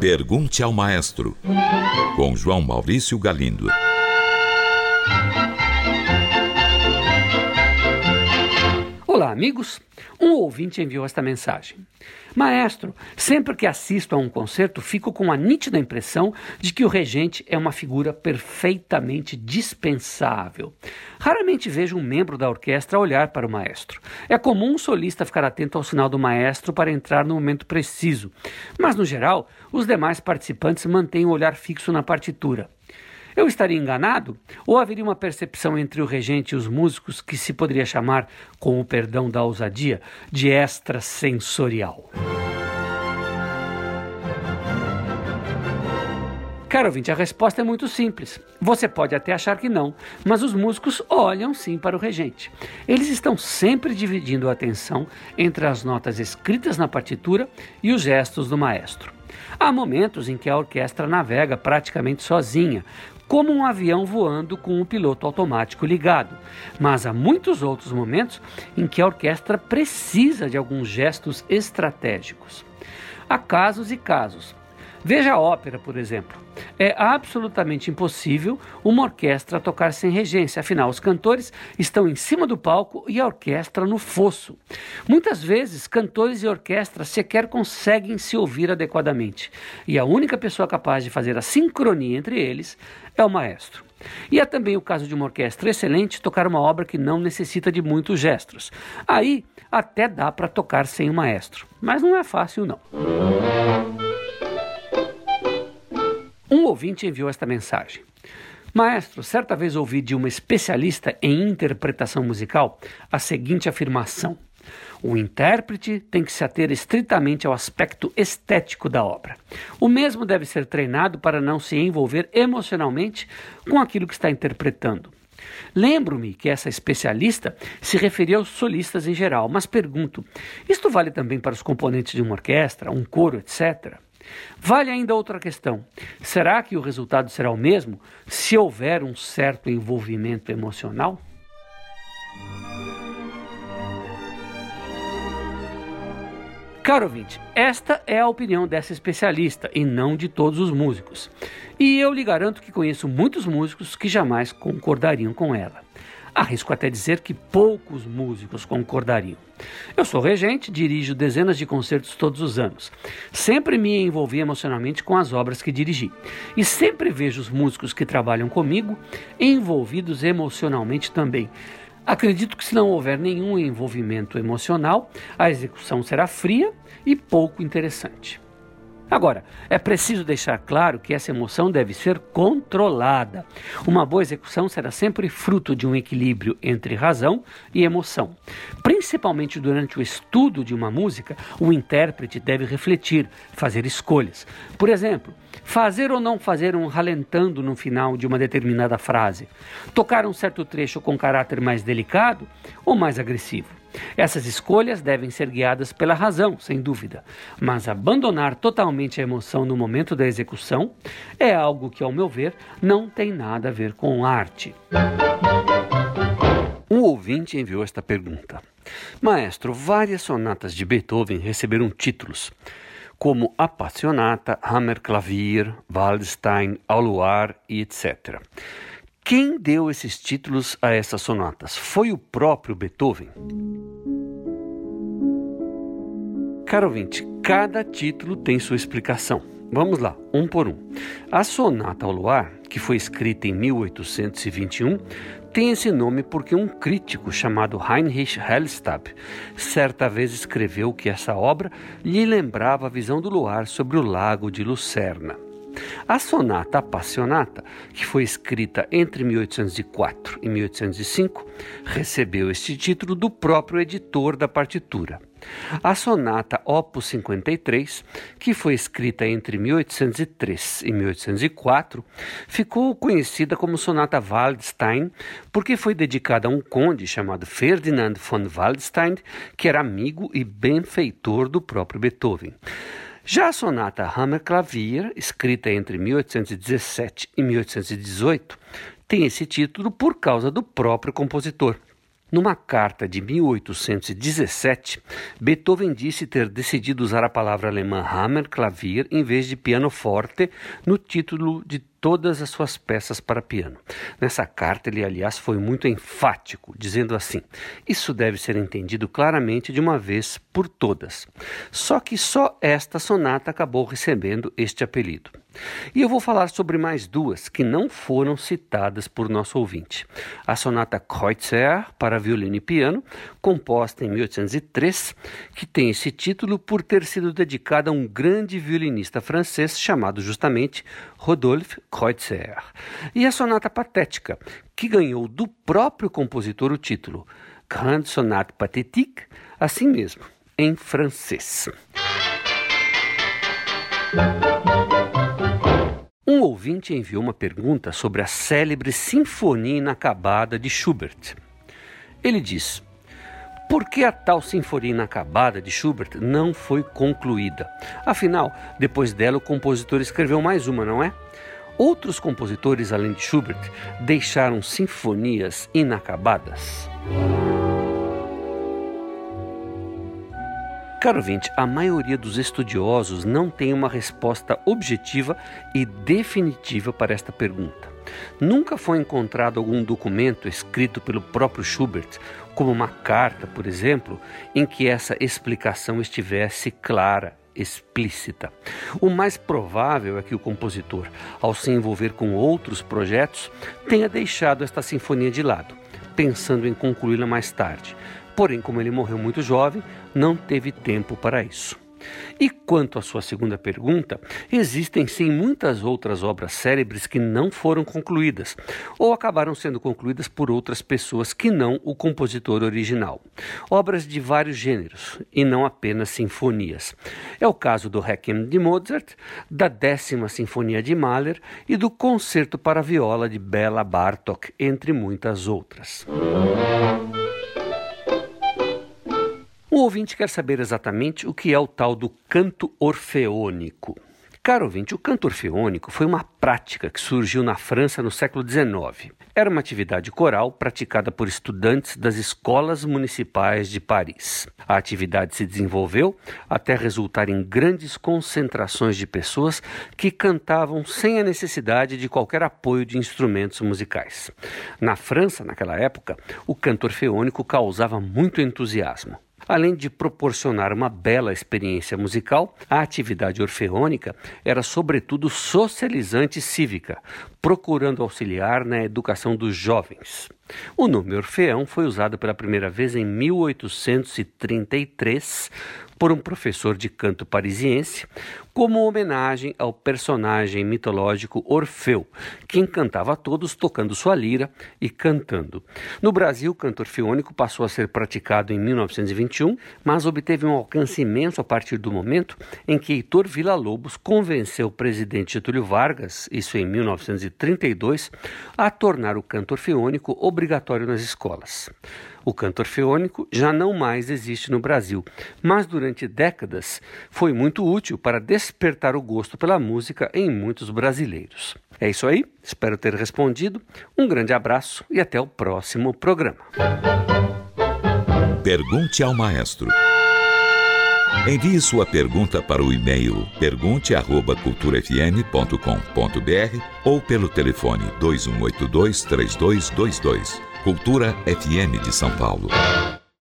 Pergunte ao Maestro, com João Maurício Galindo. Olá, amigos. Um ouvinte enviou esta mensagem. Maestro, sempre que assisto a um concerto, fico com a nítida impressão de que o regente é uma figura perfeitamente dispensável. Raramente vejo um membro da orquestra olhar para o maestro. É comum um solista ficar atento ao sinal do maestro para entrar no momento preciso, mas, no geral, os demais participantes mantêm o olhar fixo na partitura. Eu estaria enganado? Ou haveria uma percepção entre o regente e os músicos que se poderia chamar, com o perdão da ousadia, de extrasensorial? Caro ouvinte, a resposta é muito simples. Você pode até achar que não, mas os músicos olham sim para o regente. Eles estão sempre dividindo a atenção entre as notas escritas na partitura e os gestos do maestro. Há momentos em que a orquestra navega praticamente sozinha, como um avião voando com o piloto automático ligado. Mas há muitos outros momentos em que a orquestra precisa de alguns gestos estratégicos. Há casos e casos. Veja a ópera, por exemplo. É absolutamente impossível uma orquestra tocar sem regência, afinal, os cantores estão em cima do palco e a orquestra no fosso. Muitas vezes, cantores e orquestra sequer conseguem se ouvir adequadamente, e a única pessoa capaz de fazer a sincronia entre eles é o maestro. E é também o caso de uma orquestra excelente tocar uma obra que não necessita de muitos gestos. Aí até dá para tocar sem o maestro, mas não é fácil não. Um ouvinte enviou esta mensagem. Maestro, certa vez ouvi de uma especialista em interpretação musical a seguinte afirmação: o intérprete tem que se ater estritamente ao aspecto estético da obra. O mesmo deve ser treinado para não se envolver emocionalmente com aquilo que está interpretando. Lembro-me que essa especialista se referia aos solistas em geral, mas pergunto: isto vale também para os componentes de uma orquestra, um coro, etc? Vale ainda outra questão: será que o resultado será o mesmo se houver um certo envolvimento emocional? Caro ouvinte, esta é a opinião dessa especialista e não de todos os músicos. E eu lhe garanto que conheço muitos músicos que jamais concordariam com ela. Arrisco até dizer que poucos músicos concordariam. Eu sou regente, dirijo dezenas de concertos todos os anos. Sempre me envolvi emocionalmente com as obras que dirigi. E sempre vejo os músicos que trabalham comigo envolvidos emocionalmente também. Acredito que se não houver nenhum envolvimento emocional, a execução será fria e pouco interessante. Agora, é preciso deixar claro que essa emoção deve ser controlada. Uma boa execução será sempre fruto de um equilíbrio entre razão e emoção. Principalmente durante o estudo de uma música, o intérprete deve refletir, fazer escolhas. Por exemplo, fazer ou não fazer um ralentando no final de uma determinada frase, tocar um certo trecho com caráter mais delicado ou mais agressivo. Essas escolhas devem ser guiadas pela razão, sem dúvida, mas abandonar totalmente a emoção no momento da execução é algo que, ao meu ver, não tem nada a ver com arte. Um ouvinte enviou esta pergunta: Maestro, várias sonatas de Beethoven receberam títulos como Appassionata, Hammerklavier, Waldstein, Ao Luar e etc. Quem deu esses títulos a essas sonatas? Foi o próprio Beethoven? Caro ouvinte, cada título tem sua explicação. Vamos lá, um por um. A Sonata ao Luar, que foi escrita em 1821, tem esse nome porque um crítico chamado Heinrich Hellstab certa vez escreveu que essa obra lhe lembrava a visão do luar sobre o lago de Lucerna. A sonata Appassionata, que foi escrita entre 1804 e 1805, recebeu este título do próprio editor da partitura. A sonata Opus 53, que foi escrita entre 1803 e 1804, ficou conhecida como sonata Waldstein porque foi dedicada a um conde chamado Ferdinand von Waldstein, que era amigo e benfeitor do próprio Beethoven. Já a sonata Hammerklavier, escrita entre 1817 e 1818, tem esse título por causa do próprio compositor. Numa carta de 1817, Beethoven disse ter decidido usar a palavra alemã Hammer, clavier, em vez de pianoforte no título de todas as suas peças para piano. Nessa carta, ele, aliás, foi muito enfático, dizendo assim: Isso deve ser entendido claramente de uma vez por todas. Só que só esta sonata acabou recebendo este apelido. E eu vou falar sobre mais duas que não foram citadas por nosso ouvinte. A sonata Kreutzer para violino e piano, composta em 1803, que tem esse título por ter sido dedicada a um grande violinista francês chamado justamente Rodolphe Kreutzer. E a sonata patética, que ganhou do próprio compositor o título Grande Sonate Pathétique, assim mesmo, em francês. Um ouvinte enviou uma pergunta sobre a célebre Sinfonia Inacabada de Schubert. Ele diz: Por que a tal Sinfonia Inacabada de Schubert não foi concluída? Afinal, depois dela, o compositor escreveu mais uma, não é? Outros compositores, além de Schubert, deixaram sinfonias inacabadas. Caro ouvinte, a maioria dos estudiosos não tem uma resposta objetiva e definitiva para esta pergunta. Nunca foi encontrado algum documento escrito pelo próprio Schubert, como uma carta, por exemplo, em que essa explicação estivesse clara, explícita. O mais provável é que o compositor, ao se envolver com outros projetos, tenha deixado esta sinfonia de lado, pensando em concluí-la mais tarde Porém, como ele morreu muito jovem, não teve tempo para isso. E quanto à sua segunda pergunta, existem sim muitas outras obras célebres que não foram concluídas, ou acabaram sendo concluídas por outras pessoas que não o compositor original. Obras de vários gêneros, e não apenas sinfonias. É o caso do Requiem de Mozart, da décima Sinfonia de Mahler e do Concerto para Viola de Bela Bartok, entre muitas outras. O ouvinte quer saber exatamente o que é o tal do canto orfeônico. Caro ouvinte, o canto orfeônico foi uma prática que surgiu na França no século XIX. Era uma atividade coral praticada por estudantes das escolas municipais de Paris. A atividade se desenvolveu até resultar em grandes concentrações de pessoas que cantavam sem a necessidade de qualquer apoio de instrumentos musicais. Na França, naquela época, o canto orfeônico causava muito entusiasmo. Além de proporcionar uma bela experiência musical, a atividade orfeônica era sobretudo socializante e cívica, procurando auxiliar na educação dos jovens. O nome Orfeão foi usado pela primeira vez em 1833 por um professor de canto parisiense, como homenagem ao personagem mitológico Orfeu, que encantava a todos tocando sua lira e cantando. No Brasil, o canto orfeônico passou a ser praticado em 1921, mas obteve um alcance imenso a partir do momento em que Heitor Villa-Lobos convenceu o presidente Getúlio Vargas, isso em 1932, a tornar o canto orfeônico obrigatório nas escolas. O canto orfeônico já não mais existe no Brasil, mas durante décadas foi muito útil para despertar o gosto pela música em muitos brasileiros. É isso aí, espero ter respondido. Um grande abraço e até o próximo programa. Pergunte ao maestro. Envie sua pergunta para o e-mail pergunte@culturafm.com.br ou pelo telefone 2182 3222. Cultura FM de São Paulo.